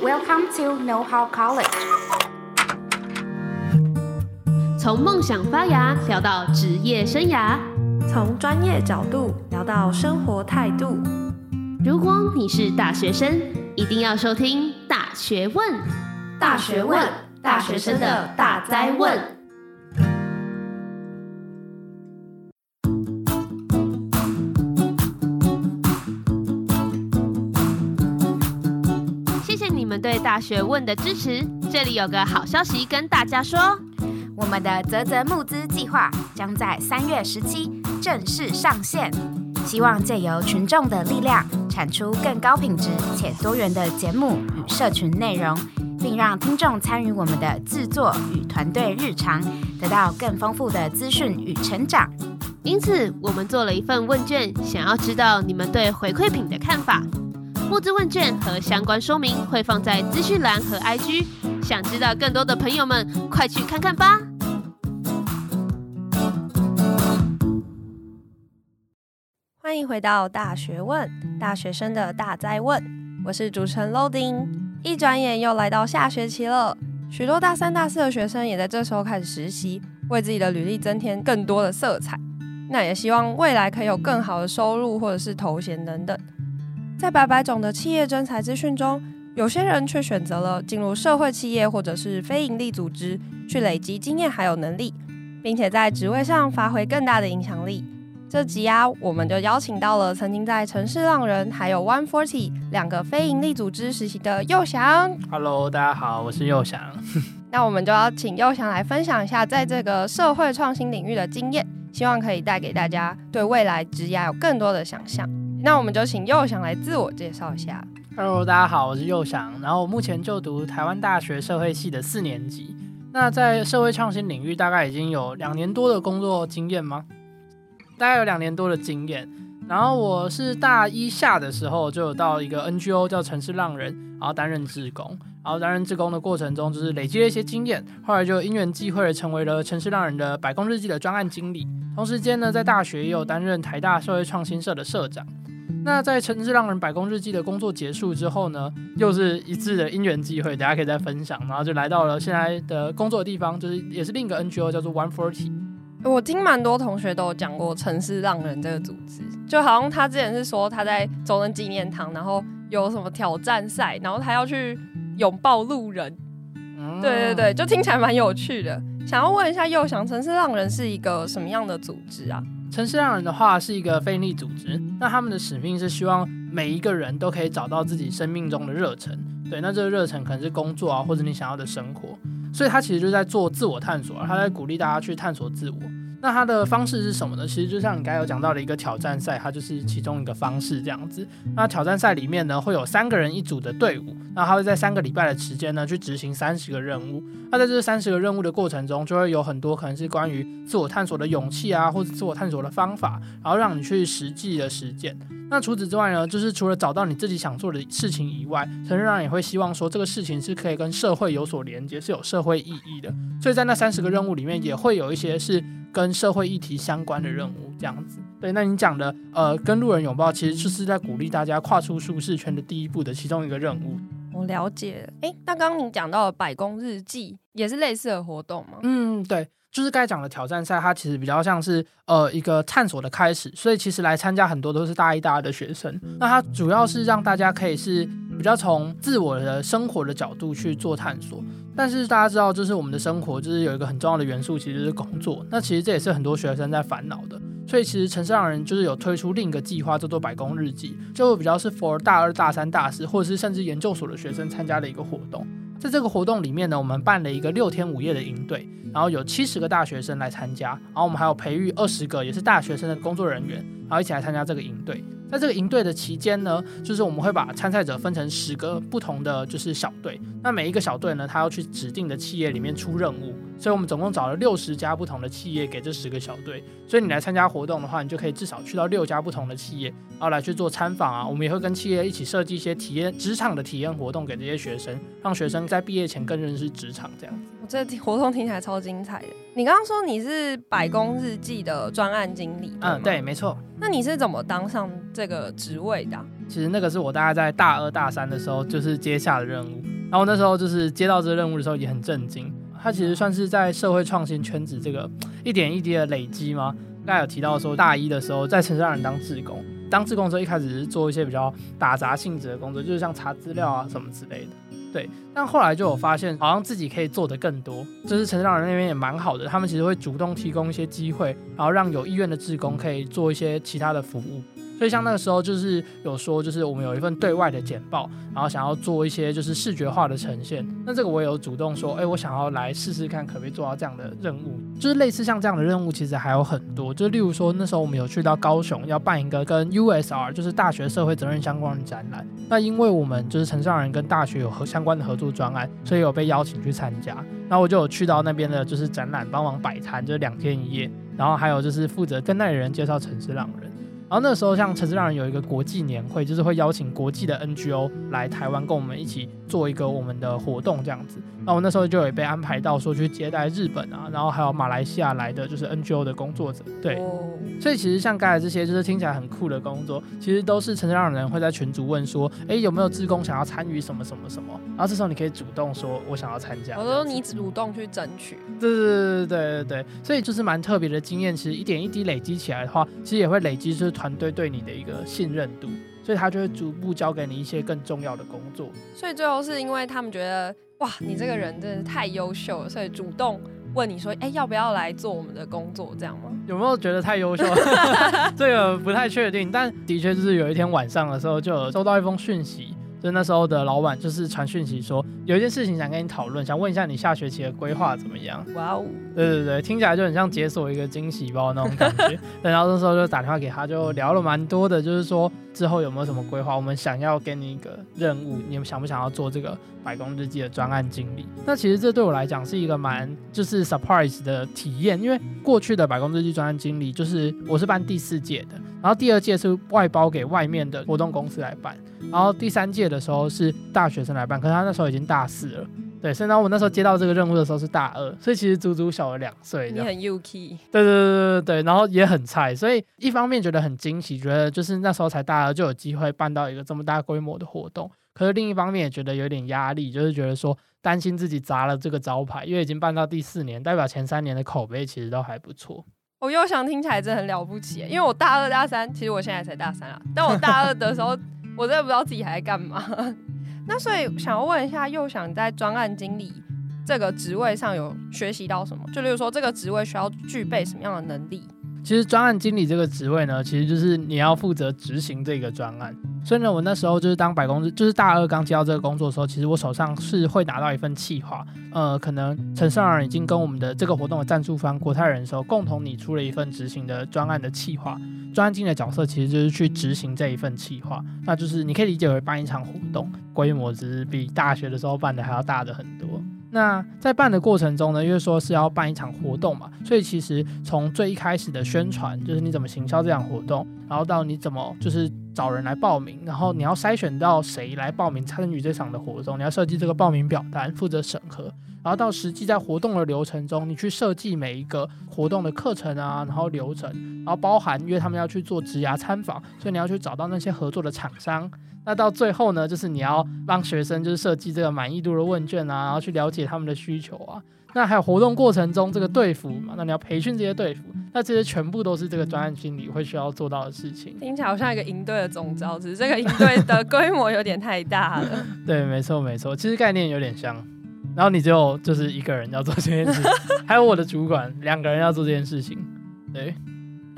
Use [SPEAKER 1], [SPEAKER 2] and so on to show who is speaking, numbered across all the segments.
[SPEAKER 1] Welcome to Know How College。
[SPEAKER 2] 从梦想发芽聊到职业生涯，
[SPEAKER 3] 从专业角度聊到生活态度。
[SPEAKER 2] 如果你是大学生，一定要收听《大学问》。
[SPEAKER 1] 大学问，大学生的大灾
[SPEAKER 2] 问。大学问的支持，这里有个好消息跟大家说，
[SPEAKER 1] 我们的泽泽募资计划将在三月十七正式上线，希望借由群众的力量，产出更高品质且多元的节目与社群内容，并让听众参与我们的制作与团队日常，得到更丰富的资讯与成长。
[SPEAKER 2] 因此，我们做了一份问卷，想要知道你们对回馈品的看法。募资问卷和相关说明会放在资讯栏和 IG，想知道更多的朋友们，快去看看吧！
[SPEAKER 3] 欢迎回到大学问，大学生的大哉问，我是主持人 Loading。一转眼又来到下学期了，许多大三、大四的学生也在这时候开始实习，为自己的履历增添更多的色彩。那也希望未来可以有更好的收入或者是头衔等等。在百百种的企业征才资讯中，有些人却选择了进入社会企业或者是非营利组织，去累积经验还有能力，并且在职位上发挥更大的影响力。这集啊，我们就邀请到了曾经在城市浪人还有 One Forty 两个非营利组织实习的佑翔。
[SPEAKER 4] Hello，大家好，我是佑翔。
[SPEAKER 3] 那我们就要请佑翔来分享一下在这个社会创新领域的经验，希望可以带给大家对未来职涯有更多的想象。那我们就请佑翔来自我介绍一下。
[SPEAKER 4] Hello，大家好，我是佑翔，然后我目前就读台湾大学社会系的四年级。那在社会创新领域，大概已经有两年多的工作经验吗？大概有两年多的经验。然后我是大一下的时候就有到一个 NGO 叫城市浪人，然后担任志工。然后担任志工的过程中，就是累积了一些经验，后来就因缘际会成为了城市浪人的百工日记的专案经理。同时间呢，在大学也有担任台大社会创新社的社长。那在城市浪人百工日记的工作结束之后呢，又是一次的因缘际会，大家可以再分享，然后就来到了现在的工作的地方，就是也是另一个 NGO 叫做 One Forty。
[SPEAKER 3] 我听蛮多同学都有讲过城市浪人这个组织，就好像他之前是说他在中人纪念堂，然后有什么挑战赛，然后他要去拥抱路人。嗯，对对对，就听起来蛮有趣的。想要问一下佑翔，城市浪人是一个什么样的组织啊？
[SPEAKER 4] 城市浪人的话是一个非营利组织，那他们的使命是希望每一个人都可以找到自己生命中的热忱。对，那这个热忱可能是工作啊，或者你想要的生活，所以他其实就在做自我探索，他在鼓励大家去探索自我。那他的方式是什么呢？其实就像你刚才有讲到的一个挑战赛，它就是其中一个方式这样子。那挑战赛里面呢，会有三个人一组的队伍，那他会在三个礼拜的时间呢去执行三十个任务。那在这三十个任务的过程中，就会有很多可能是关于自我探索的勇气啊，或者自我探索的方法，然后让你去实际的实践。那除此之外呢，就是除了找到你自己想做的事情以外，城市浪人也会希望说这个事情是可以跟社会有所连接，是有社会意义的。所以在那三十个任务里面，也会有一些是。跟社会议题相关的任务，这样子。对，那你讲的，呃，跟路人拥抱，其实就是在鼓励大家跨出舒适圈的第一步的其中一个任务。
[SPEAKER 3] 我了解。哎、欸，那刚刚你讲到的百工日记，也是类似的活动吗？
[SPEAKER 4] 嗯，对，就是该讲的挑战赛，它其实比较像是呃一个探索的开始，所以其实来参加很多都是大一、大二的学生。那它主要是让大家可以是比较从自我的生活的角度去做探索。但是大家知道，就是我们的生活，就是有一个很重要的元素，其实是工作。那其实这也是很多学生在烦恼的。所以其实城市浪人就是有推出另一个计划，叫做百工日记，就比较是 for 大二、大三、大四，或者是甚至研究所的学生参加的一个活动。在这个活动里面呢，我们办了一个六天五夜的营队，然后有七十个大学生来参加，然后我们还有培育二十个也是大学生的工作人员，然后一起来参加这个营队。在这个营队的期间呢，就是我们会把参赛者分成十个不同的就是小队，那每一个小队呢，他要去指定的企业里面出任务，所以我们总共找了六十家不同的企业给这十个小队，所以你来参加活动的话，你就可以至少去到六家不同的企业，然后来去做参访啊。我们也会跟企业一起设计一些体验职场的体验活动给这些学生，让学生在毕业前更认识职场这样子。
[SPEAKER 3] 我这活动听起来超精彩的。你刚刚说你是百工日记的专案经理，
[SPEAKER 4] 嗯，对，没错。
[SPEAKER 3] 那你是怎么当上这个职位的啊？
[SPEAKER 4] 其实那个是我大概在大二大三的时候就是接下的任务，然后那时候就是接到这个任务的时候也很震惊。它其实算是在社会创新圈子这个一点一滴的累积吗？刚才有提到说大一的时候在城市让人当志工，当志工的时候一开始是做一些比较打杂性质的工作，就是像查资料啊什么之类的。对，但后来就有发现，好像自己可以做得更多。就是城市让人那边也蛮好的，他们其实会主动提供一些机会，然后让有意愿的志工可以做一些其他的服务。所以像那个时候就是有说，就是我们有一份对外的简报，然后想要做一些就是视觉化的呈现。那这个我也有主动说，哎，我想要来试试看，可不可以做到这样的任务。就是类似像这样的任务，其实还有很多。就例如说，那时候我们有去到高雄，要办一个跟 USR，就是大学社会责任相关的展览。那因为我们就是城上人跟大学有合相关的合作专案，所以有被邀请去参加。然后我就有去到那边的就是展览，帮忙摆摊，就是两天一夜。然后还有就是负责跟那里人介绍城市让人。然后那时候，像城市让人有一个国际年会，就是会邀请国际的 NGO 来台湾跟我们一起做一个我们的活动这样子。那我那时候就有被安排到说去接待日本啊，然后还有马来西亚来的就是 NGO 的工作者。对，所以其实像刚才这些就是听起来很酷的工作，其实都是城市让人会在群组问说，哎，有没有志工想要参与什么什么什么？然后这时候你可以主动说，我想要参加。
[SPEAKER 3] 我说你主动去争取。
[SPEAKER 4] 对对对对对对，所以就是蛮特别的经验。其实一点一滴累积起来的话，其实也会累积就是。团队对你的一个信任度，所以他就会逐步交给你一些更重要的工作。
[SPEAKER 3] 所以最后是因为他们觉得，哇，你这个人真的太优秀了，所以主动问你说，哎，要不要来做我们的工作，这样吗？
[SPEAKER 4] 有没有觉得太优秀？这个不太确定，但的确就是有一天晚上的时候，就有收到一封讯息。就那时候的老板就是传讯息说，有一件事情想跟你讨论，想问一下你下学期的规划怎么样？哇哦，对对对，听起来就很像解锁一个惊喜包那种感觉。然后那时候就打电话给他，就聊了蛮多的，就是说之后有没有什么规划，我们想要给你一个任务，你们想不想要做这个百工日记的专案经理？那其实这对我来讲是一个蛮就是 surprise 的体验，因为过去的百工日记专案经理就是我是办第四届的，然后第二届是外包给外面的活动公司来办。然后第三届的时候是大学生来办，可是他那时候已经大四了，对，所以呢，我那时候接到这个任务的时候是大二，所以其实足足小了两岁。
[SPEAKER 3] 你很 UK。
[SPEAKER 4] 对对对对对，然后也很菜，所以一方面觉得很惊喜，觉得就是那时候才大二就有机会办到一个这么大规模的活动，可是另一方面也觉得有点压力，就是觉得说担心自己砸了这个招牌，因为已经办到第四年，代表前三年的口碑其实都还不错。
[SPEAKER 3] 我又想听起来真的很了不起，因为我大二大三，其实我现在才大三啊，但我大二的时候。我真的不知道自己还在干嘛，那所以想要问一下，又想在专案经理这个职位上有学习到什么？就例如说，这个职位需要具备什么样的能力？
[SPEAKER 4] 其实专案经理这个职位呢，其实就是你要负责执行这个专案。所以呢，我那时候就是当百工，就是大二刚接到这个工作的时候，其实我手上是会拿到一份企划。呃，可能城市让人已经跟我们的这个活动的赞助方国泰人寿共同拟出了一份执行的专案的企划。专案经理的角色其实就是去执行这一份企划，那就是你可以理解为办一场活动，规模只是比大学的时候办的还要大的很多。那在办的过程中呢，因为说是要办一场活动嘛，所以其实从最一开始的宣传，就是你怎么行销这场活动，然后到你怎么就是找人来报名，然后你要筛选到谁来报名参与这场的活动，你要设计这个报名表单，负责审核，然后到实际在活动的流程中，你去设计每一个活动的课程啊，然后流程，然后包含因为他们要去做职涯参访，所以你要去找到那些合作的厂商。那到最后呢，就是你要让学生就是设计这个满意度的问卷啊，然后去了解他们的需求啊。那还有活动过程中这个队服嘛，那你要培训这些队服，那这些全部都是这个专案经理会需要做到的事情。
[SPEAKER 3] 听起来好像一个营队的总招，只是这个营队的规模有点太大了。
[SPEAKER 4] 对，没错没错，其实概念有点像。然后你只有就是一个人要做这件事，还有我的主管两个人要做这件事情。对。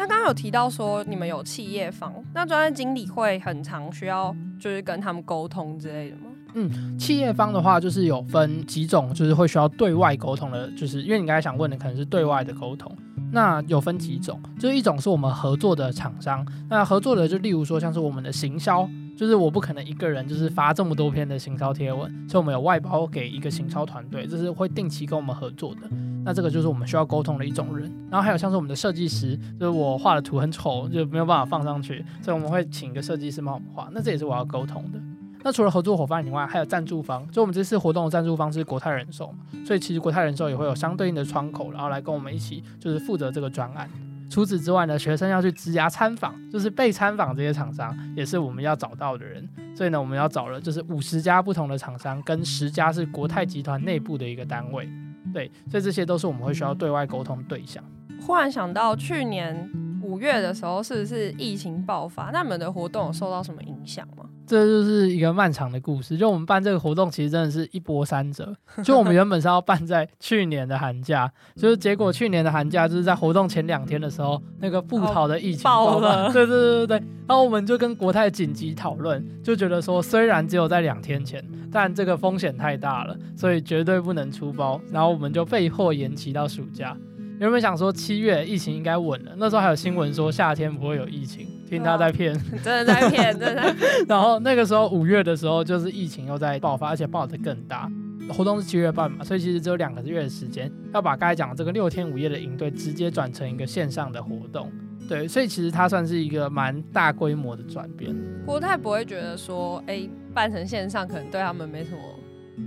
[SPEAKER 3] 那刚刚有提到说你们有企业方，那专业经理会很常需要就是跟他们沟通之类的吗？
[SPEAKER 4] 嗯，企业方的话就是有分几种，就是会需要对外沟通的，就是因为你刚才想问的可能是对外的沟通，那有分几种，就是一种是我们合作的厂商，那合作的就例如说像是我们的行销。就是我不可能一个人就是发这么多篇的行销贴文，所以我们有外包给一个行销团队，这是会定期跟我们合作的。那这个就是我们需要沟通的一种人。然后还有像是我们的设计师，就是我画的图很丑，就没有办法放上去，所以我们会请一个设计师帮我们画。那这也是我要沟通的。那除了合作伙伴以外，还有赞助方，就我们这次活动的赞助方是国泰人寿嘛，所以其实国泰人寿也会有相对应的窗口，然后来跟我们一起就是负责这个专案。除此之外呢，学生要去职涯参访，就是被参访这些厂商也是我们要找到的人。所以呢，我们要找了就是五十家不同的厂商，跟十家是国泰集团内部的一个单位。对，所以这些都是我们会需要对外沟通对象。
[SPEAKER 3] 忽然想到，去年五月的时候，是不是疫情爆发？那你们的活动有受到什么影响吗？
[SPEAKER 4] 这就是一个漫长的故事。就我们办这个活动，其实真的是一波三折。就我们原本是要办在去年的寒假，就是结果去年的寒假就是在活动前两天的时候，那个布桃的疫情爆了。对对对对对。然后我们就跟国泰紧急讨论，就觉得说，虽然只有在两天前，但这个风险太大了，所以绝对不能出包。然后我们就被迫延期到暑假。原本想说七月疫情应该稳了，那时候还有新闻说夏天不会有疫情，听他 在骗，
[SPEAKER 3] 真的在骗，真的。
[SPEAKER 4] 然后那个时候五月的时候，就是疫情又在爆发，而且爆得更大。活动是七月半嘛，所以其实只有两个月的时间，要把刚才讲的这个六天五夜的营队直接转成一个线上的活动。对，所以其实它算是一个蛮大规模的转变。
[SPEAKER 3] 国泰不会觉得说，哎，办成线上可能对他们没什么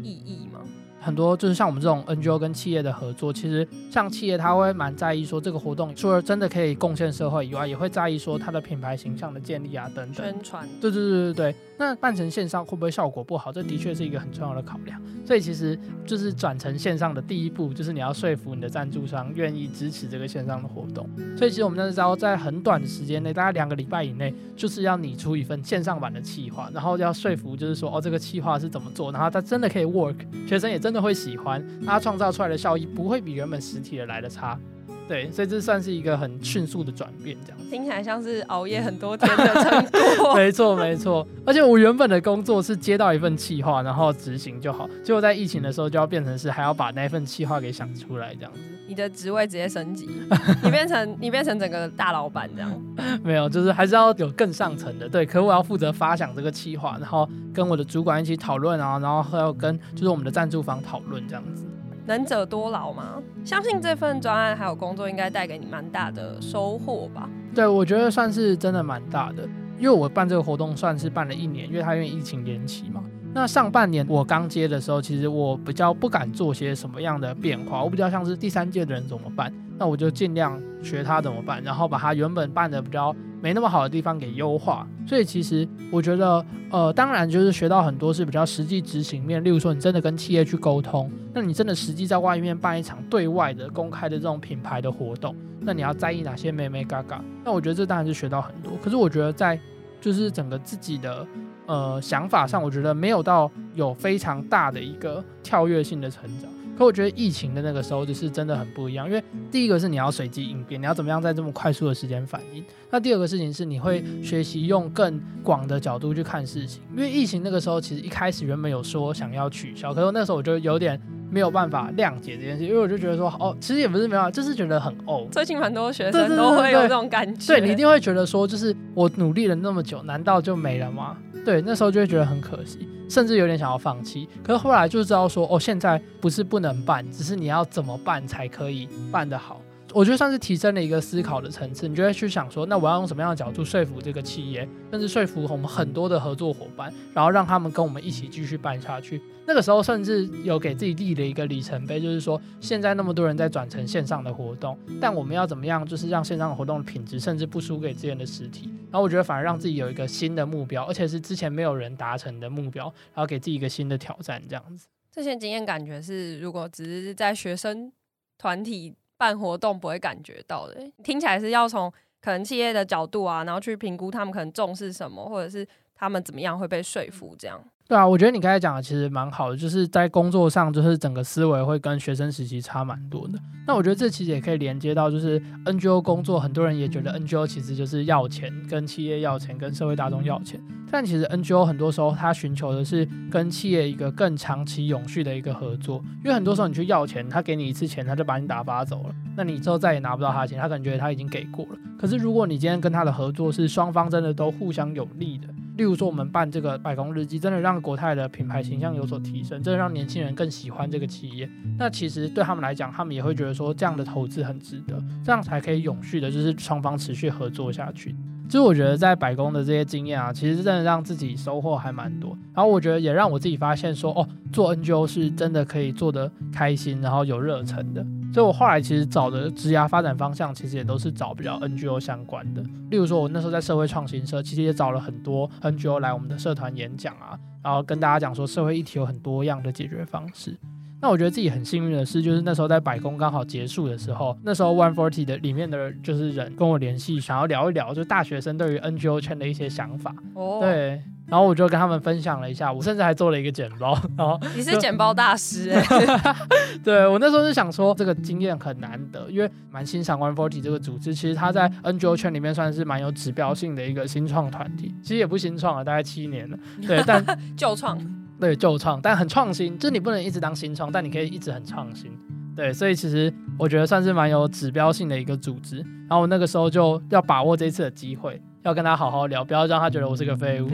[SPEAKER 3] 意义吗？
[SPEAKER 4] 很多就是像我们这种 NGO 跟企业的合作，其实像企业他会蛮在意说这个活动除了真的可以贡献社会以外，也会在意说它的品牌形象的建立啊等等。
[SPEAKER 3] 宣传。
[SPEAKER 4] 对对对对对。那办成线上会不会效果不好？这的确是一个很重要的考量。所以其实就是转成线上的第一步，就是你要说服你的赞助商愿意支持这个线上的活动。所以其实我们那时候在很短的时间内，大概两个礼拜以内，就是要拟出一份线上版的企划，然后要说服就是说哦这个企划是怎么做，然后它真的可以 work，学生也真的会喜欢，它创造出来的效益不会比原本实体的来的差。对，所以这算是一个很迅速的转变，这样
[SPEAKER 3] 听起来像是熬夜很多天的成果。
[SPEAKER 4] 没错，没错。而且我原本的工作是接到一份企划，然后执行就好。结果在疫情的时候，就要变成是还要把那份企划给想出来，这样子。
[SPEAKER 3] 你的职位直接升级，你变成你变成整个大老板这样？
[SPEAKER 4] 没有，就是还是要有更上层的。对，可我要负责发想这个企划，然后跟我的主管一起讨论啊，然后还要跟就是我们的赞助方讨论这样子。
[SPEAKER 3] 能者多劳吗？相信这份专案还有工作应该带给你蛮大的收获吧？
[SPEAKER 4] 对，我觉得算是真的蛮大的，因为我办这个活动算是办了一年，因为它因为疫情延期嘛。那上半年我刚接的时候，其实我比较不敢做些什么样的变化，我比较像是第三届的人怎么办？那我就尽量学他怎么办，然后把他原本办的比较没那么好的地方给优化。所以其实我觉得，呃，当然就是学到很多是比较实际执行面，例如说你真的跟企业去沟通，那你真的实际在外面办一场对外的公开的这种品牌的活动，那你要在意哪些美眉嘎嘎？那我觉得这当然是学到很多。可是我觉得在就是整个自己的。呃，想法上我觉得没有到有非常大的一个跳跃性的成长，可我觉得疫情的那个时候就是真的很不一样，因为第一个是你要随机应变，你要怎么样在这么快速的时间反应，那第二个事情是你会学习用更广的角度去看事情，因为疫情那个时候其实一开始原本有说想要取消，可是那时候我就有点。没有办法谅解这件事，因为我就觉得说，哦，其实也不是没有，就是觉得很哦。
[SPEAKER 3] 最近蛮多学生都会有这种感觉。
[SPEAKER 4] 对，你一定会觉得说，就是我努力了那么久，难道就没了吗？对，那时候就会觉得很可惜，甚至有点想要放弃。可是后来就知道说，哦，现在不是不能办，只是你要怎么办才可以办得好。我觉得算是提升了一个思考的层次，你就会去想说，那我要用什么样的角度说服这个企业，甚至说服我们很多的合作伙伴，然后让他们跟我们一起继续办下去。那个时候甚至有给自己立了一个里程碑，就是说现在那么多人在转成线上的活动，但我们要怎么样，就是让线上的活动的品质甚至不输给之前的实体。然后我觉得反而让自己有一个新的目标，而且是之前没有人达成的目标，然后给自己一个新的挑战，这样子。
[SPEAKER 3] 这些经验感觉是，如果只是在学生团体。办活动不会感觉到的，听起来是要从可能企业的角度啊，然后去评估他们可能重视什么，或者是他们怎么样会被说服这样。
[SPEAKER 4] 对啊，我觉得你刚才讲的其实蛮好的，就是在工作上，就是整个思维会跟学生时期差蛮多的。那我觉得这其实也可以连接到，就是 NGO 工作，很多人也觉得 NGO 其实就是要钱，跟企业要钱，跟社会大众要钱。但其实 NGO 很多时候他寻求的是跟企业一个更长期永续的一个合作，因为很多时候你去要钱，他给你一次钱，他就把你打发走了，那你之后再也拿不到他的钱，他可能觉得他已经给过了。可是如果你今天跟他的合作是双方真的都互相有利的。例如说，我们办这个百工日记，真的让国泰的品牌形象有所提升，真的让年轻人更喜欢这个企业。那其实对他们来讲，他们也会觉得说，这样的投资很值得，这样才可以永续的，就是双方持续合作下去。其实我觉得在百工的这些经验啊，其实真的让自己收获还蛮多。然后我觉得也让我自己发现说，哦，做 NGO 是真的可以做得开心，然后有热忱的。所以我后来其实找的职涯发展方向，其实也都是找比较 NGO 相关的。例如说，我那时候在社会创新社，其实也找了很多 NGO 来我们的社团演讲啊，然后跟大家讲说社会议题有很多样的解决方式。那我觉得自己很幸运的是，就是那时候在百工刚好结束的时候，那时候 One Forty 的里面的就是人跟我联系，想要聊一聊，就大学生对于 NGO 圈的一些想法。哦，对。然后我就跟他们分享了一下，我甚至还做了一个简报。然后
[SPEAKER 3] 你是简报大师哎、欸？
[SPEAKER 4] 对，我那时候是想说，这个经验很难得，因为蛮欣赏 One Forty 这个组织，其实它在 NGO 圈里面算是蛮有指标性的一个新创团体。其实也不新创了，大概七年了。对，但
[SPEAKER 3] 旧创，
[SPEAKER 4] 对旧创，但很创新。就是你不能一直当新创，但你可以一直很创新。对，所以其实我觉得算是蛮有指标性的一个组织。然后那个时候就要把握这次的机会。要跟他好好聊，不要让他觉得我是个废物。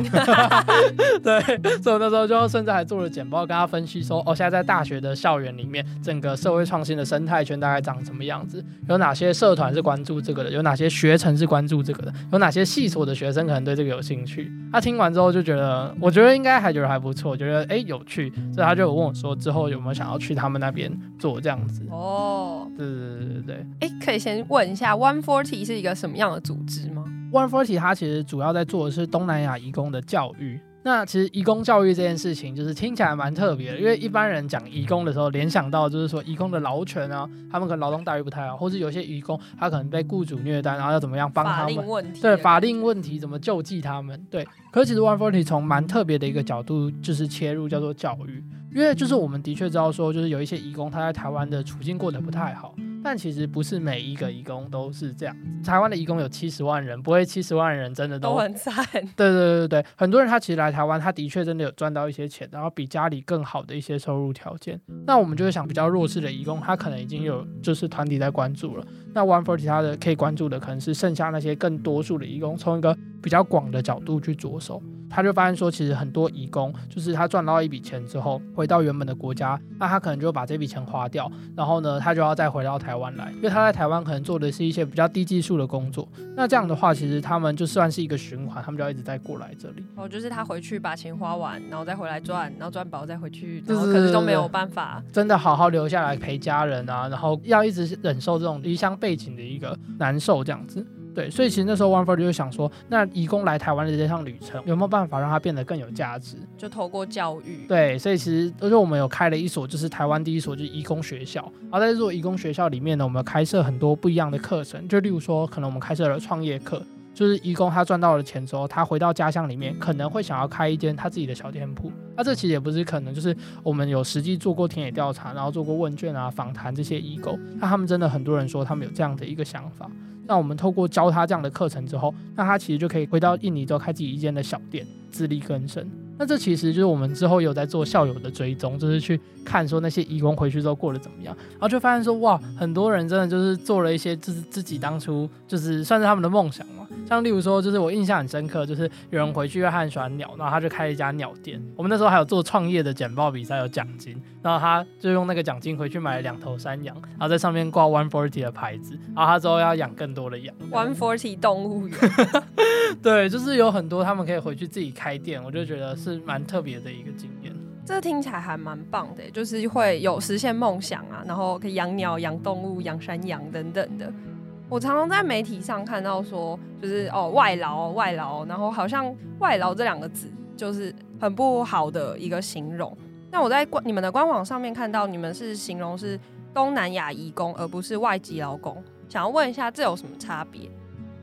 [SPEAKER 4] 对，所以我那时候就甚至还做了简报，跟他分析说，哦，现在在大学的校园里面，整个社会创新的生态圈大概长什么样子？有哪些社团是关注这个的？有哪些学程是关注这个的？有哪些系所的学生可能对这个有兴趣？他听完之后就觉得，我觉得应该还觉得还不错，觉得哎有趣，所以他就有问我说，之后有没有想要去他们那边做这样子？哦，对对对对对。
[SPEAKER 3] 哎，可以先问一下，One Forty 是一个什么样的组织吗
[SPEAKER 4] ？One Forty 它其实主要在做的是东南亚移工的教育。那其实移工教育这件事情，就是听起来蛮特别的，因为一般人讲移工的时候，联想到就是说移工的劳权啊，他们可能劳动待遇不太好，或是有些移工他可能被雇主虐待，然后要怎么样帮他们？对，法令问题怎么救济他们？对。可是其实 One Forty 从蛮特别的一个角度就是切入，叫做教育，因为就是我们的确知道说，就是有一些移工他在台湾的处境过得不太好。但其实不是每一个移工都是这样。台湾的移工有七十万人，不会七十万人真的都，
[SPEAKER 3] 都很惨。
[SPEAKER 4] 对对对对，很多人他其实来台湾，他的确真的有赚到一些钱，然后比家里更好的一些收入条件。那我们就会想，比较弱势的移工，他可能已经有就是团体在关注了。那 One Forty 他的可以关注的，可能是剩下那些更多数的移工，从一个比较广的角度去着手。他就发现说，其实很多移工就是他赚到一笔钱之后，回到原本的国家，那他可能就把这笔钱花掉，然后呢，他就要再回到台湾来，因为他在台湾可能做的是一些比较低技术的工作。那这样的话，其实他们就算是一个循环，他们就要一直在过来这里。
[SPEAKER 3] 哦，就是他回去把钱花完，然后再回来赚，然后赚饱再回去，然后可是都没有办法
[SPEAKER 4] 真的好好留下来陪家人啊，然后要一直忍受这种离乡背景的一个难受，这样子。对，所以其实那时候 One Forty 就想说，那移工来台湾的这趟旅程有没有办法让它变得更有价值？
[SPEAKER 3] 就透过教育。
[SPEAKER 4] 对，所以其实而且我们有开了一所，就是台湾第一所就是移工学校。然后在这所移工学校里面呢，我们开设很多不一样的课程，就例如说，可能我们开设了创业课，就是移工他赚到了钱之后，他回到家乡里面可能会想要开一间他自己的小店铺。那这其实也不是可能，就是我们有实际做过田野调查，然后做过问卷啊、访谈这些移工，那他们真的很多人说他们有这样的一个想法。那我们透过教他这样的课程之后，那他其实就可以回到印尼之后开自己一间的小店，自力更生。那这其实就是我们之后有在做校友的追踪，就是去看说那些移工回去之后过得怎么样，然后就发现说哇，很多人真的就是做了一些就是自己当初就是算是他们的梦想。像例如说，就是我印象很深刻，就是有人回去，因为他很喜欢鸟，然后他就开了一家鸟店。我们那时候还有做创业的简报比赛，有奖金，然后他就用那个奖金回去买了两头山羊，然后在上面挂 One Forty 的牌子，然后他之后要养更多的羊。
[SPEAKER 3] One Forty 动物园，
[SPEAKER 4] 对，就是有很多他们可以回去自己开店，我就觉得是蛮特别的一个经验。
[SPEAKER 3] 这听起来还蛮棒的，就是会有实现梦想啊，然后可以养鸟、养动物、养山羊等等的。我常常在媒体上看到说，就是哦外劳外劳，然后好像外劳这两个字就是很不好的一个形容。那我在官你们的官网上面看到，你们是形容是东南亚移工，而不是外籍劳工。想要问一下，这有什么差别？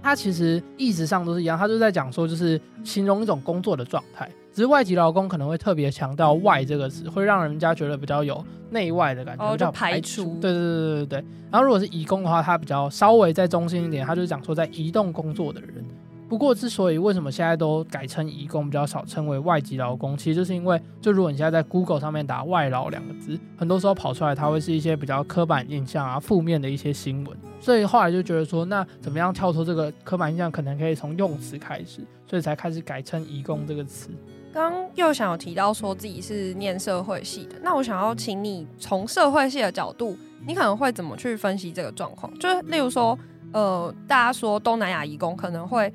[SPEAKER 4] 它其实意思上都是一样，它就在讲说，就是形容一种工作的状态。只是外籍劳工可能会特别强调“外”这个词，会让人家觉得比较有内外的感觉，
[SPEAKER 3] 哦、
[SPEAKER 4] 比较排除。对对对对对对。然后如果是移工的话，他比较稍微再中心一点，他就是讲说在移动工作的人。不过之所以为什么现在都改称移工，比较少称为外籍劳工，其实就是因为，就如果你现在在 Google 上面打“外劳”两个字，很多时候跑出来它会是一些比较刻板印象啊、负面的一些新闻。所以后来就觉得说，那怎么样跳脱这个刻板印象，可能可以从用词开始，所以才开始改称移工这个词。
[SPEAKER 3] 刚又想有提到说自己是念社会系的，那我想要请你从社会系的角度，你可能会怎么去分析这个状况？就是例如说，呃，大家说东南亚移工可能会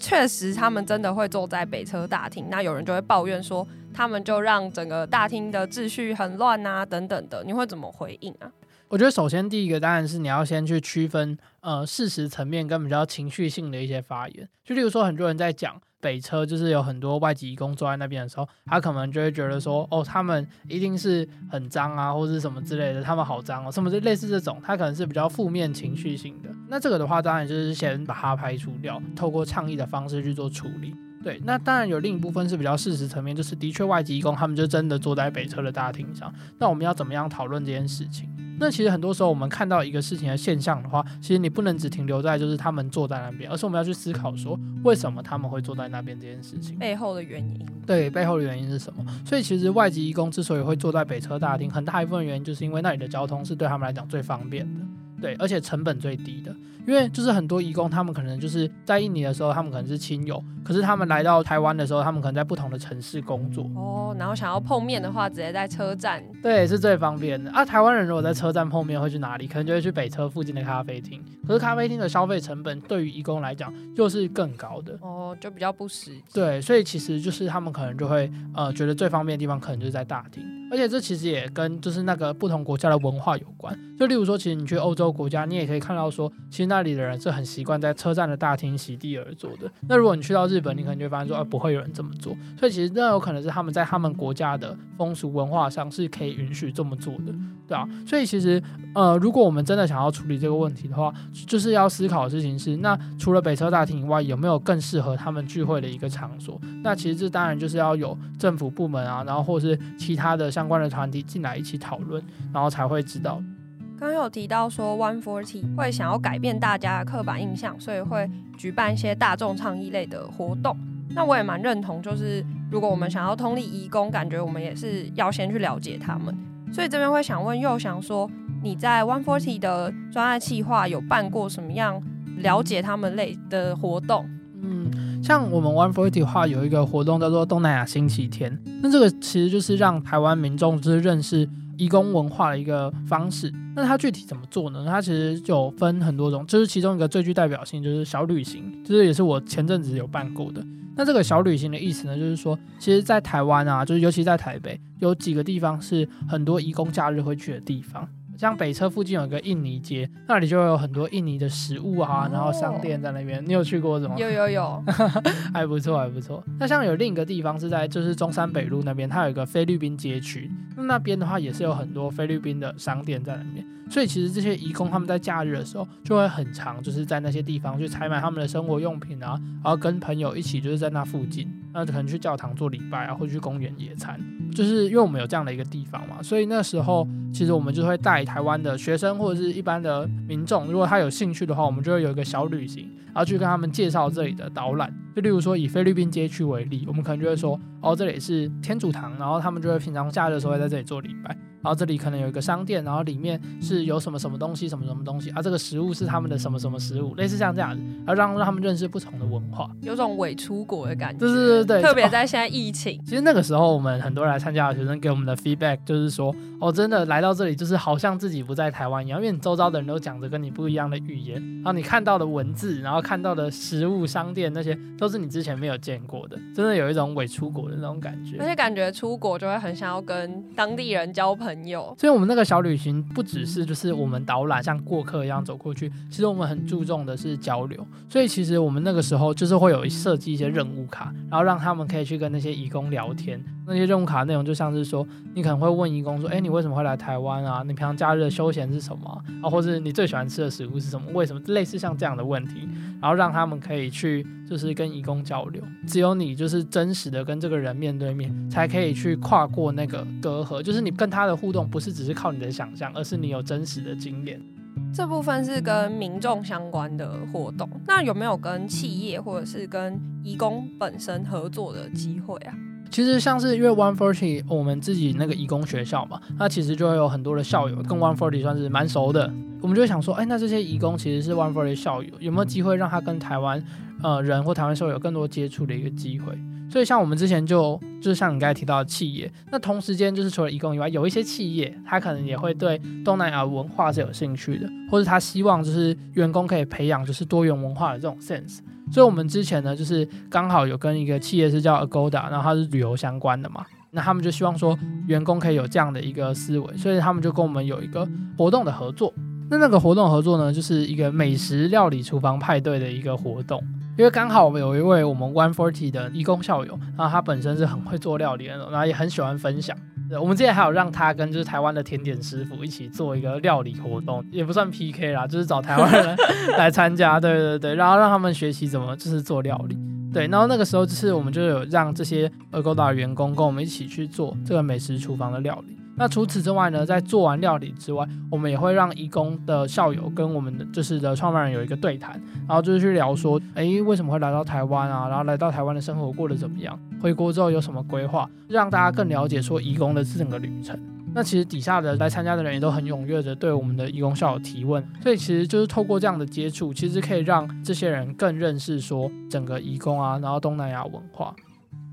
[SPEAKER 3] 确实他们真的会坐在北车大厅，那有人就会抱怨说他们就让整个大厅的秩序很乱啊等等的，你会怎么回应啊？
[SPEAKER 4] 我觉得首先第一个当然是你要先去区分呃事实层面跟比较情绪性的一些发言，就例如说很多人在讲北车就是有很多外籍工坐在那边的时候，他可能就会觉得说哦他们一定是很脏啊或者什么之类的，他们好脏哦，什么就类似这种，他可能是比较负面情绪性的。那这个的话当然就是先把它排除掉，透过倡议的方式去做处理。对，那当然有另一部分是比较事实层面，就是的确外籍工他们就真的坐在北车的大厅上。那我们要怎么样讨论这件事情？那其实很多时候我们看到一个事情的现象的话，其实你不能只停留在就是他们坐在那边，而是我们要去思考说为什么他们会坐在那边这件事情
[SPEAKER 3] 背后的原因。
[SPEAKER 4] 对，背后的原因是什么？所以其实外籍义工之所以会坐在北车大厅，很大一部分原因就是因为那里的交通是对他们来讲最方便的，对，而且成本最低的。因为就是很多移工，他们可能就是在印尼的时候，他们可能是亲友，可是他们来到台湾的时候，他们可能在不同的城市工作
[SPEAKER 3] 哦，然后想要碰面的话，直接在车站，
[SPEAKER 4] 对，是最方便的啊。台湾人如果在车站碰面，会去哪里？可能就会去北车附近的咖啡厅，可是咖啡厅的消费成本对于移工来讲又是更高的
[SPEAKER 3] 哦，就比较不实际。
[SPEAKER 4] 对，所以其实就是他们可能就会呃觉得最方便的地方可能就是在大厅，而且这其实也跟就是那个不同国家的文化有关。就例如说，其实你去欧洲国家，你也可以看到说，其实那里的人是很习惯在车站的大厅席地而坐的。那如果你去到日本，你可能就会发现说，啊，不会有人这么做。所以其实那有可能是他们在他们国家的风俗文化上是可以允许这么做的，对啊。所以其实，呃，如果我们真的想要处理这个问题的话，就是要思考的事情是，那除了北车大厅以外，有没有更适合他们聚会的一个场所？那其实这当然就是要有政府部门啊，然后或是其他的相关的团体进来一起讨论，然后才会知道。
[SPEAKER 3] 刚有提到说，One Forty 会想要改变大家的刻板印象，所以会举办一些大众倡议类的活动。那我也蛮认同，就是如果我们想要通力移工，感觉我们也是要先去了解他们。所以这边会想问又想说，你在 One Forty 的专案计划有办过什么样了解他们类的活动？
[SPEAKER 4] 嗯，像我们 One Forty 话，有一个活动叫做东南亚星期天，那这个其实就是让台湾民众就是认识。义工文化的一个方式，那它具体怎么做呢？它其实就分很多种，就是其中一个最具代表性就是小旅行，就是也是我前阵子有办过的。那这个小旅行的意思呢，就是说，其实，在台湾啊，就是尤其在台北，有几个地方是很多义工假日会去的地方。像北车附近有个印尼街，那里就会有很多印尼的食物啊，然后商店在那边。你有去过什么？
[SPEAKER 3] 有有有，
[SPEAKER 4] 还不错还不错。那像有另一个地方是在就是中山北路那边，它有一个菲律宾街区，那那边的话也是有很多菲律宾的商店在那边。所以其实这些移工他们在假日的时候就会很常就是在那些地方去采买他们的生活用品啊，然后跟朋友一起就是在那附近，那可能去教堂做礼拜啊，或者去公园野餐。就是因为我们有这样的一个地方嘛，所以那时候其实我们就会带台湾的学生或者是一般的民众，如果他有兴趣的话，我们就会有一个小旅行，然后去跟他们介绍这里的导览。就例如说以菲律宾街区为例，我们可能就会说，哦，这里是天主堂，然后他们就会平常假日的时候会在这里做礼拜。然后这里可能有一个商店，然后里面是有什么什么东西，什么什么东西啊？这个食物是他们的什么什么食物，类似像这样子，而让让他们认识不同的文化，
[SPEAKER 3] 有种伪出国的感觉。
[SPEAKER 4] 对对对对，
[SPEAKER 3] 特别在现在疫情。
[SPEAKER 4] 哦，其实那个时候，我们很多人来参加的学生给我们的 feedback 就是说，哦，真的来到这里就是好像自己不在台湾一样，因为你周遭的人都讲着跟你不一样的语言，然后你看到的文字，然后看到的食物商店那些都是你之前没有见过的，真的有一种伪出国的那种感觉。
[SPEAKER 3] 而且感觉出国就会很想要跟当地人交朋友，
[SPEAKER 4] 所以我们那个。小旅行不只是就是我们导览像过客一样走过去，其实我们很注重的是交流。所以其实我们那个时候就是会有设计一些任务卡，然后让他们可以去跟那些义工聊天。那些任务卡内容就像是说，你可能会问义工说：“哎，你为什么会来台湾啊？你平常假日的休闲是什么啊？或者你最喜欢吃的食物是什么？为什么？”类似像这样的问题，然后让他们可以去就是跟义工交流。只有你就是真实的跟这个人面对面，才可以去跨过那个隔阂。就是你跟他的互动不是只是靠你的想象，而是你有真实的经验。
[SPEAKER 3] 这部分是跟民众相关的活动，那有没有跟企业或者是跟义工本身合作的机会啊？
[SPEAKER 4] 其实像是因为 One Forty 我们自己那个义工学校嘛，那其实就会有很多的校友跟 One Forty 算是蛮熟的。我们就会想说，哎，那这些义工其实是 One Forty 校友，有没有机会让他跟台湾呃人或台湾社会有更多接触的一个机会？所以像我们之前就就是像你刚才提到的企业，那同时间就是除了义工以外，有一些企业他可能也会对东南亚文化是有兴趣的，或者他希望就是员工可以培养就是多元文化的这种 sense。所以我们之前呢，就是刚好有跟一个企业是叫 Agoda，然后它是旅游相关的嘛。那他们就希望说员工可以有这样的一个思维，所以他们就跟我们有一个活动的合作。那那个活动合作呢，就是一个美食料理厨房派对的一个活动。因为刚好我们有一位我们 One Forty 的义工校友，然后他本身是很会做料理的那种，然后也很喜欢分享。我们之前还有让他跟就是台湾的甜点师傅一起做一个料理活动，也不算 PK 啦，就是找台湾人来参加。对对对，然后让他们学习怎么就是做料理。对，然后那个时候就是我们就有让这些 Agoda 员工跟我们一起去做这个美食厨房的料理。那除此之外呢，在做完料理之外，我们也会让移工的校友跟我们的就是的创办人有一个对谈，然后就是去聊说，哎，为什么会来到台湾啊？然后来到台湾的生活过得怎么样？回国之后有什么规划？让大家更了解说移工的整个旅程。那其实底下的来参加的人也都很踊跃的对我们的移工校友提问，所以其实就是透过这样的接触，其实可以让这些人更认识说整个移工啊，然后东南亚文化。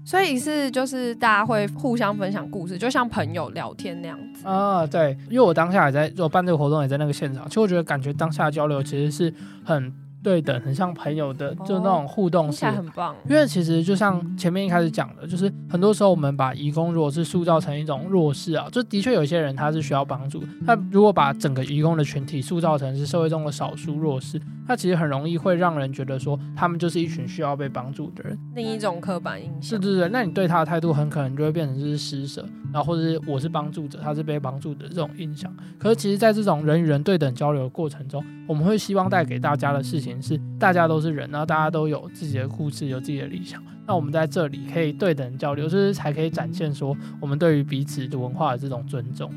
[SPEAKER 3] 所以是就是大家会互相分享故事，就像朋友聊天那样子
[SPEAKER 4] 啊。对，因为我当下也在做办这个活动，也在那个现场，其实我觉得感觉当下交流其实是很。对的，很像朋友的，就那种互动式，
[SPEAKER 3] 很棒。
[SPEAKER 4] 因为其实就像前面一开始讲的，就是很多时候我们把移工如果是塑造成一种弱势啊，就的确有些人他是需要帮助。那如果把整个移工的群体塑造成是社会中的少数弱势，那其实很容易会让人觉得说他们就是一群需要被帮助的人。
[SPEAKER 3] 另一种刻板印象。
[SPEAKER 4] 是，对对，那你对他的态度很可能就会变成就是施舍，然后或者是我是帮助者，他是被帮助的这种印象。可是其实，在这种人与人对等交流的过程中，我们会希望带给大家的事情是大家都。是人，然后大家都有自己的故事，有自己的理想。那我们在这里可以对等交流，就是才可以展现说我们对于彼此的文化的这种尊重。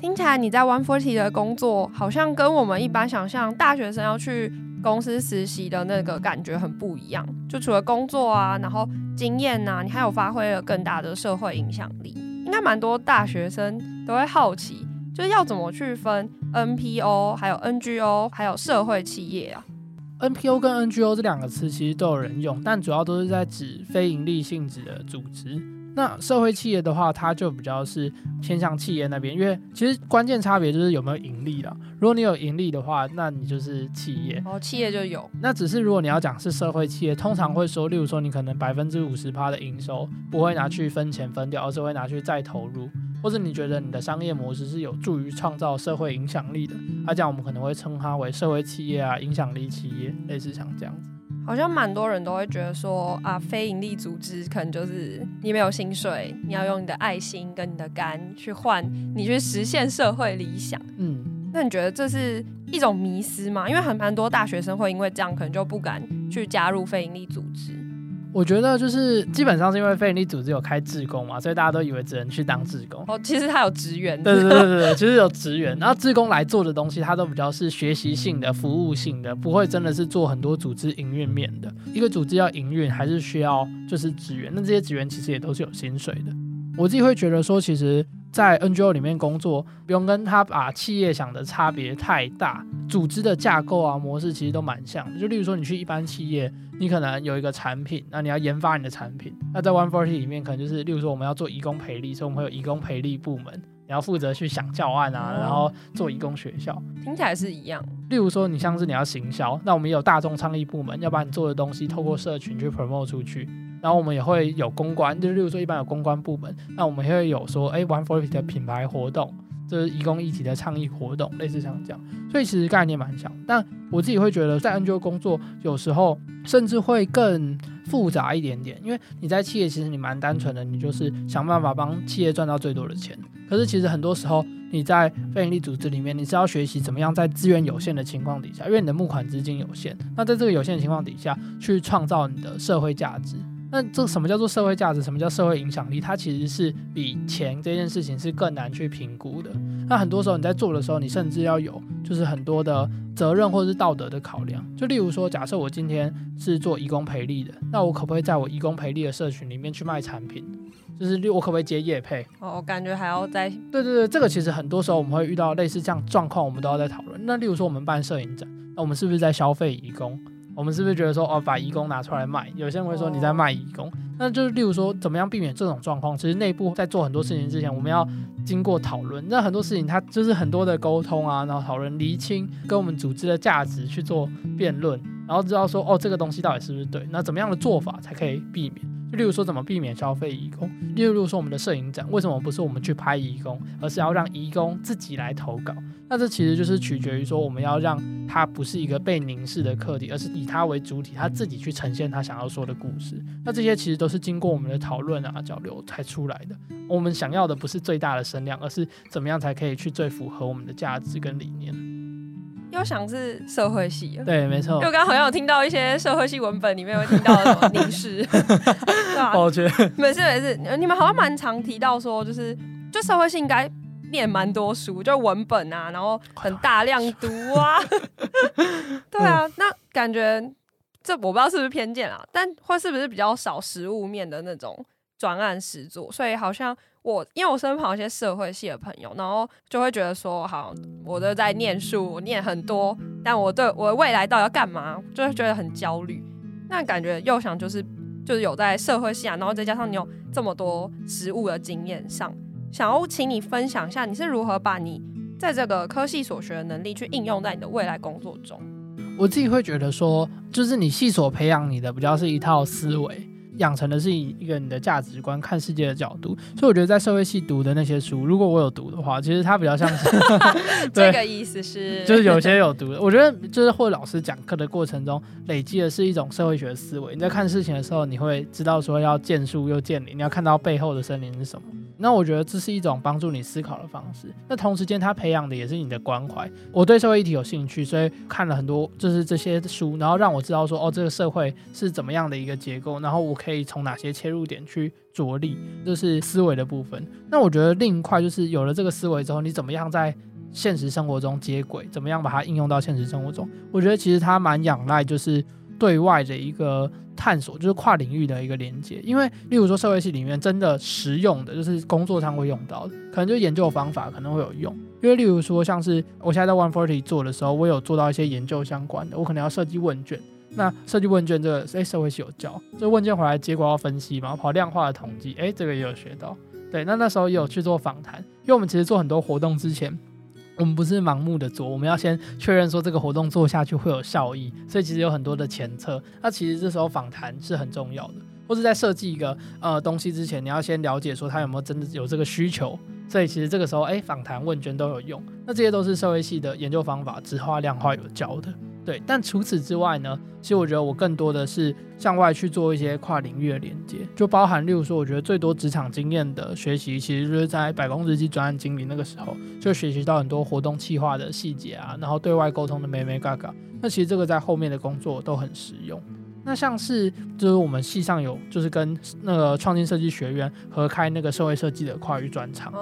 [SPEAKER 3] 听起来你在 One Forty 的工作好像跟我们一般想象大学生要去公司实习的那个感觉很不一样。就除了工作啊，然后经验啊，你还有发挥了更大的社会影响力。应该蛮多大学生都会好奇，就是要怎么去分 NPO、还有 NGO、还有社会企业啊
[SPEAKER 4] ？NPO 跟 NGO 这两个词其实都有人用，但主要都是在指非营利性质的组织。那社会企业的话，它就比较是偏向企业那边，因为其实关键差别就是有没有盈利了。如果你有盈利的话，那你就是企业。
[SPEAKER 3] 哦，企业就有。
[SPEAKER 4] 那只是如果你要讲是社会企业，通常会说，例如说你可能百分之五十趴的营收不会拿去分钱分掉，而是会拿去再投入。或者你觉得你的商业模式是有助于创造社会影响力的，那这样我们可能会称它为社会企业啊，影响力企业，类似像这样子。
[SPEAKER 3] 好像蛮多人都会觉得说啊，非营利组织可能就是你没有薪水，你要用你的爱心跟你的肝去换你去实现社会理想。
[SPEAKER 4] 嗯，
[SPEAKER 3] 那你觉得这是一种迷失吗？因为很蛮多大学生会因为这样，可能就不敢去加入非营利组织。
[SPEAKER 4] 我觉得就是基本上是因为非营利组织有开志工嘛，所以大家都以为只能去当志工。
[SPEAKER 3] 哦，其实他有职员。
[SPEAKER 4] 对对对对对，其实有职员。然后志工来做的东西，它都比较是学习性的、服务性的，不会真的是做很多组织营运面的。一个组织要营运，还是需要就是职员。那这些职员其实也都是有薪水的。我自己会觉得说，其实。在 NGO 里面工作，不用跟他把企业想的差别太大，组织的架构啊模式其实都蛮像的。就例如说，你去一般企业，你可能有一个产品，那你要研发你的产品。那在 One Forty 里面，可能就是例如说，我们要做义工培力，所以我们会有义工培力部门，你要负责去想教案啊，然后做义工学校。
[SPEAKER 3] 听起来是一样。
[SPEAKER 4] 例如说，你像是你要行销，那我们也有大众倡议部门，要把你做的东西透过社群去 promote 出去。然后我们也会有公关，就是例如说一般有公关部门，那我们也会有说，哎，One Forty 的品牌活动，这是移工议题的倡议活动，类似像这样，所以其实概念蛮像。但我自己会觉得，在 NGO 工作有时候甚至会更复杂一点点，因为你在企业其实你蛮单纯的，你就是想办法帮企业赚到最多的钱。可是其实很多时候你在非营利组织里面，你是要学习怎么样在资源有限的情况底下，因为你的募款资金有限，那在这个有限的情况底下去创造你的社会价值。那这什么叫做社会价值？什么叫社会影响力？它其实是比钱这件事情是更难去评估的。那很多时候你在做的时候，你甚至要有就是很多的责任或者是道德的考量。就例如说，假设我今天是做义工培力的，那我可不可以在我义工培力的社群里面去卖产品？就是我可不可以接业配？
[SPEAKER 3] 哦，我感觉还要再……
[SPEAKER 4] 对对对，这个其实很多时候我们会遇到类似这样状况，我们都要在讨论。那例如说我们办摄影展，那我们是不是在消费义工？我们是不是觉得说哦，把义工拿出来卖？有些人会说你在卖义工，oh. 那就是例如说，怎么样避免这种状况？其实内部在做很多事情之前，我们要经过讨论。那很多事情它就是很多的沟通啊，然后讨论厘清跟我们组织的价值去做辩论，然后知道说哦，这个东西到底是不是对？那怎么样的做法才可以避免？就例如说怎么避免消费移工？例如说我们的摄影展，为什么不是我们去拍移工，而是要让移工自己来投稿？那这其实就是取决于说，我们要让他不是一个被凝视的客体，而是以他为主体，他自己去呈现他想要说的故事。那这些其实都是经过我们的讨论啊、交流才出来的。我们想要的不是最大的声量，而是怎么样才可以去最符合我们的价值跟理念。
[SPEAKER 3] 又想是社会系，
[SPEAKER 4] 对，没错。
[SPEAKER 3] 因为我刚刚好像有听到一些社会系文本里面有听到什么凝视，对吧？
[SPEAKER 4] 我觉得
[SPEAKER 3] 没事没事，你们好像蛮常提到说，就是就社会系应该。念蛮多书，就文本啊，然后很大量读啊，对啊，那感觉这我不知道是不是偏见啊，但或是不是比较少实物面的那种专案实作，所以好像我因为我身旁有些社会系的朋友，然后就会觉得说，好，我都在念书，我念很多，但我对我未来到底要干嘛，就会觉得很焦虑。那感觉又想就是就是有在社会系啊，然后再加上你有这么多实务的经验上。想要请你分享一下，你是如何把你在这个科系所学的能力去应用在你的未来工作中？
[SPEAKER 4] 我自己会觉得说，就是你系所培养你的比较是一套思维。养成的是以一个你的价值观看世界的角度，所以我觉得在社会系读的那些书，如果我有读的话，其实它比较像是
[SPEAKER 3] 这个意思是，
[SPEAKER 4] 就是有些有读的。我觉得就是或者老师讲课的过程中累积的是一种社会学的思维。你在看事情的时候，你会知道说要见树又见林，你要看到背后的森林是什么。那我觉得这是一种帮助你思考的方式。那同时间，他培养的也是你的关怀。我对社会议题有兴趣，所以看了很多就是这些书，然后让我知道说哦，这个社会是怎么样的一个结构，然后我可以。可以从哪些切入点去着力，这是思维的部分。那我觉得另一块就是有了这个思维之后，你怎么样在现实生活中接轨，怎么样把它应用到现实生活中？我觉得其实它蛮仰赖就是对外的一个探索，就是跨领域的一个连接。因为例如说社会系里面真的实用的，就是工作上会用到的，可能就研究方法可能会有用。因为例如说像是我现在在 One Forty 做的时候，我有做到一些研究相关的，我可能要设计问卷。那设计问卷这个，哎，社会系有教，这问卷回来结果要分析嘛，跑量化的统计，哎，这个也有学到。对，那那时候也有去做访谈，因为我们其实做很多活动之前，我们不是盲目的做，我们要先确认说这个活动做下去会有效益，所以其实有很多的前测。那其实这时候访谈是很重要的，或是在设计一个呃东西之前，你要先了解说它有没有真的有这个需求。所以其实这个时候，哎，访谈问卷都有用。那这些都是社会系的研究方法，质化量化有教的。对，但除此之外呢，其实我觉得我更多的是向外去做一些跨领域的连接，就包含例如说，我觉得最多职场经验的学习，其实就是在百工日记专案经理那个时候，就学习到很多活动企划的细节啊，然后对外沟通的眉眉嘎嘎。那其实这个在后面的工作都很实用。那像是就是我们系上有就是跟那个创新设计学院合开那个社会设计的跨域专场，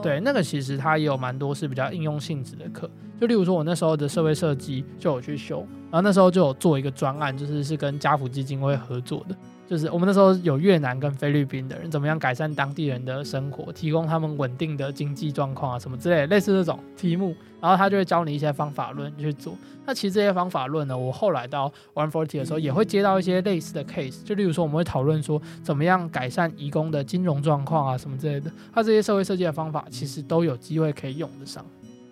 [SPEAKER 4] 对，那个其实它也有蛮多是比较应用性质的课，就例如说我那时候的社会设计就有去修，然后那时候就有做一个专案，就是是跟家福基金会合作的。就是我们那时候有越南跟菲律宾的人，怎么样改善当地人的生活，提供他们稳定的经济状况啊，什么之类的，类似这种题目，然后他就会教你一些方法论去做。那其实这些方法论呢，我后来到 One Forty 的时候，也会接到一些类似的 case，就例如说我们会讨论说，怎么样改善移工的金融状况啊，什么之类的。他这些社会设计的方法，其实都有机会可以用得上。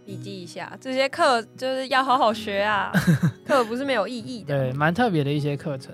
[SPEAKER 3] 笔记一下，这些课就是要好好学啊，课不是没有意义的。
[SPEAKER 4] 对，蛮特别的一些课程。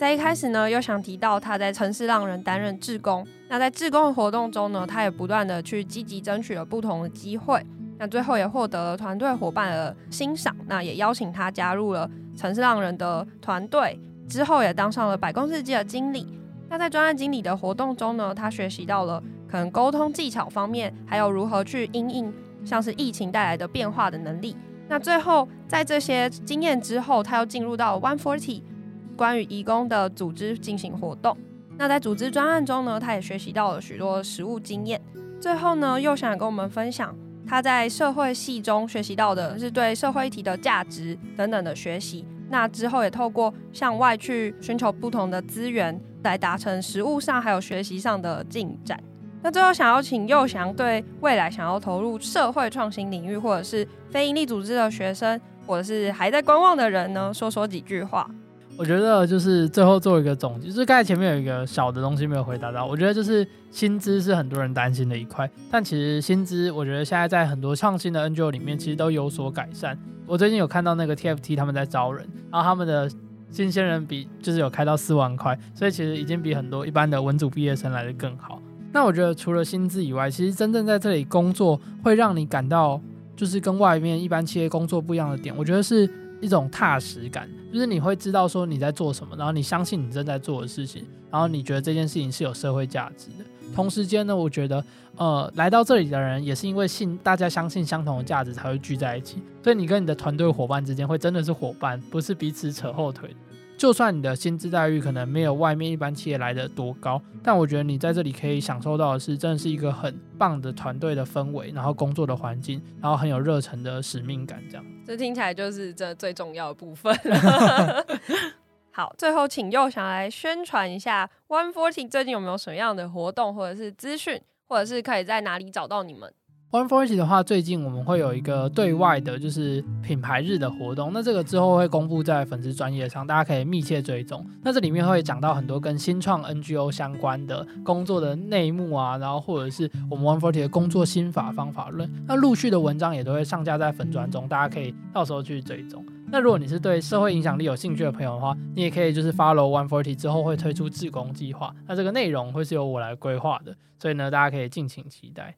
[SPEAKER 3] 在一开始呢，又想提到他在城市浪人担任志工。那在志工的活动中呢，他也不断的去积极争取了不同的机会。那最后也获得了团队伙伴的欣赏。那也邀请他加入了城市浪人的团队。之后也当上了百工日记的经理。那在专案经理的活动中呢，他学习到了可能沟通技巧方面，还有如何去因应像是疫情带来的变化的能力。那最后在这些经验之后，他又进入到 One Forty。关于义工的组织进行活动，那在组织专案中呢，他也学习到了许多实务经验。最后呢，又想跟我们分享他在社会系中学习到的是对社会议题的价值等等的学习。那之后也透过向外去寻求不同的资源，来达成实务上还有学习上的进展。那最后想要请祐翔对未来想要投入社会创新领域或者是非营利组织的学生，或者是还在观望的人呢，说说几句话。
[SPEAKER 4] 我觉得就是最后做一个总结，就是刚才前面有一个小的东西没有回答到。我觉得就是薪资是很多人担心的一块，但其实薪资我觉得现在在很多创新的 NGO 里面其实都有所改善。我最近有看到那个 TFT 他们在招人，然后他们的新鲜人比就是有开到四万块，所以其实已经比很多一般的文组毕业生来得更好。那我觉得除了薪资以外，其实真正在这里工作会让你感到就是跟外面一般企业工作不一样的点，我觉得是。一种踏实感，就是你会知道说你在做什么，然后你相信你正在做的事情，然后你觉得这件事情是有社会价值的。同时间呢，我觉得，呃，来到这里的人也是因为信大家相信相同的价值才会聚在一起，所以你跟你的团队伙伴之间会真的是伙伴，不是彼此扯后腿。就算你的薪资待遇可能没有外面一般企业来的多高，但我觉得你在这里可以享受到的是，真的是一个很棒的团队的氛围，然后工作的环境，然后很有热忱的使命感，这样。
[SPEAKER 3] 这听起来就是这最重要的部分。好，最后请又想来宣传一下 One Forty 最近有没有什么样的活动，或者是资讯，或者是可以在哪里找到你们
[SPEAKER 4] ？One Forty 的话，最近我们会有一个对外的，就是品牌日的活动。那这个之后会公布在粉丝专业上，大家可以密切追踪。那这里面会讲到很多跟新创 NGO 相关的工作的内幕啊，然后或者是我们 One Forty 的工作心法方法论。那陆续的文章也都会上架在粉专中，大家可以到时候去追踪。那如果你是对社会影响力有兴趣的朋友的话，你也可以就是 follow One Forty 之后会推出志工计划。那这个内容会是由我来规划的，所以呢，大家可以敬请期待。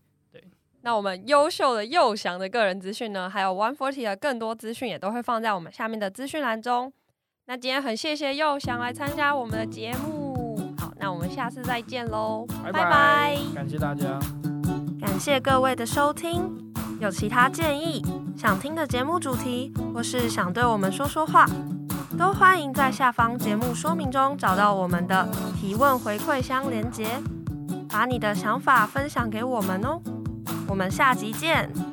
[SPEAKER 3] 那我们优秀的又翔的个人资讯呢，还有 One Forty 的更多资讯也都会放在我们下面的资讯栏中。那今天很谢谢又翔来参加我们的节目，好，那我们下次再见喽，拜拜，拜拜，
[SPEAKER 4] 感谢大家，
[SPEAKER 3] 感谢各位的收听。有其他建议、想听的节目主题，或是想对我们说说话，都欢迎在下方节目说明中找到我们的提问回馈箱连接，把你的想法分享给我们哦。我们下集见。